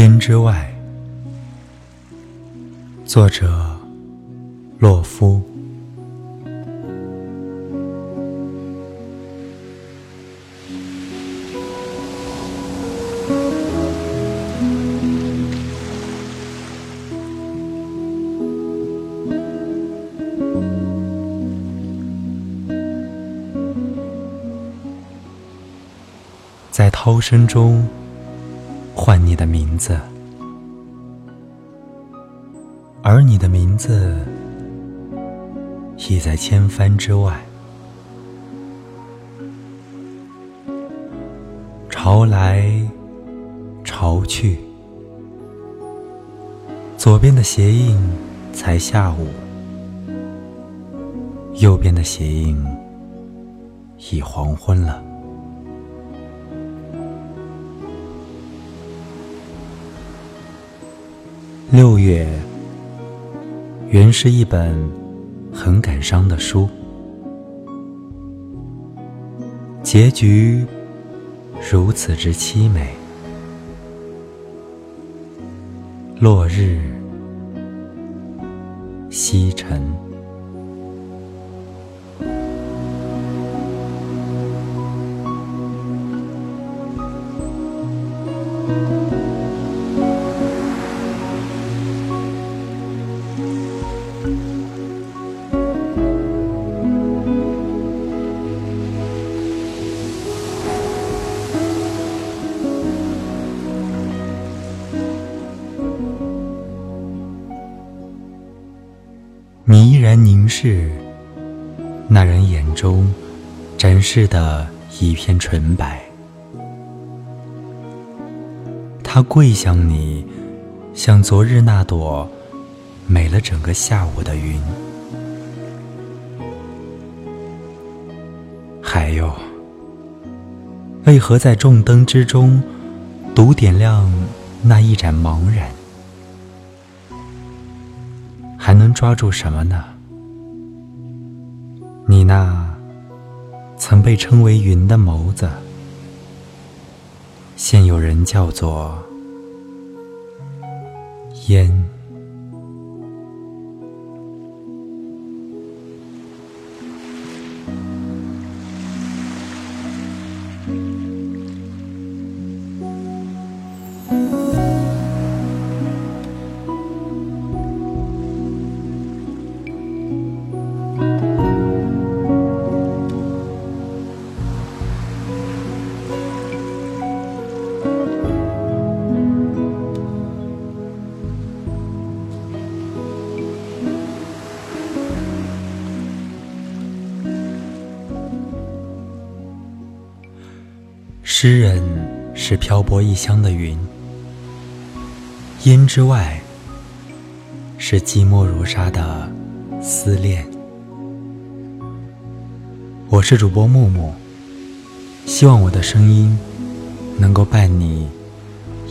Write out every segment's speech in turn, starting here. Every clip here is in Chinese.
烟之外，作者：洛夫。在涛声中。唤你的名字，而你的名字已在千帆之外。潮来潮去，左边的鞋印才下午，右边的鞋印已黄昏了。六月，原是一本很感伤的书，结局如此之凄美。落日西沉。你依然凝视那人眼中展示的一片纯白，他跪向你，像昨日那朵美了整个下午的云。还有，为何在众灯之中独点亮那一盏茫然？还能抓住什么呢？你那曾被称为云的眸子，现有人叫做烟。诗人是漂泊异乡的云，烟之外是寂寞如沙的思念。我是主播木木，希望我的声音能够伴你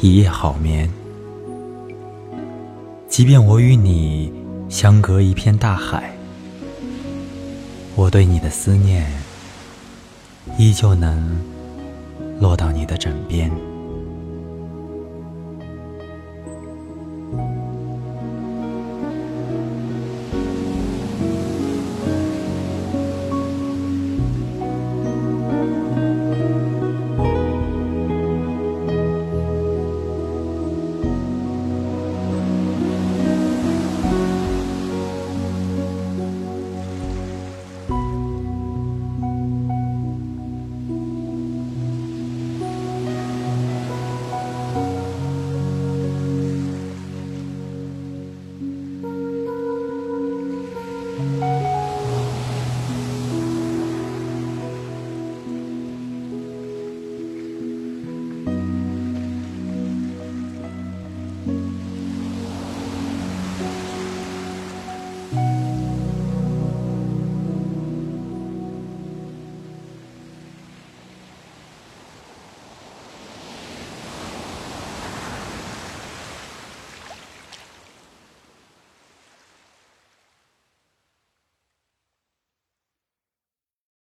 一夜好眠。即便我与你相隔一片大海，我对你的思念依旧能。落到你的枕边。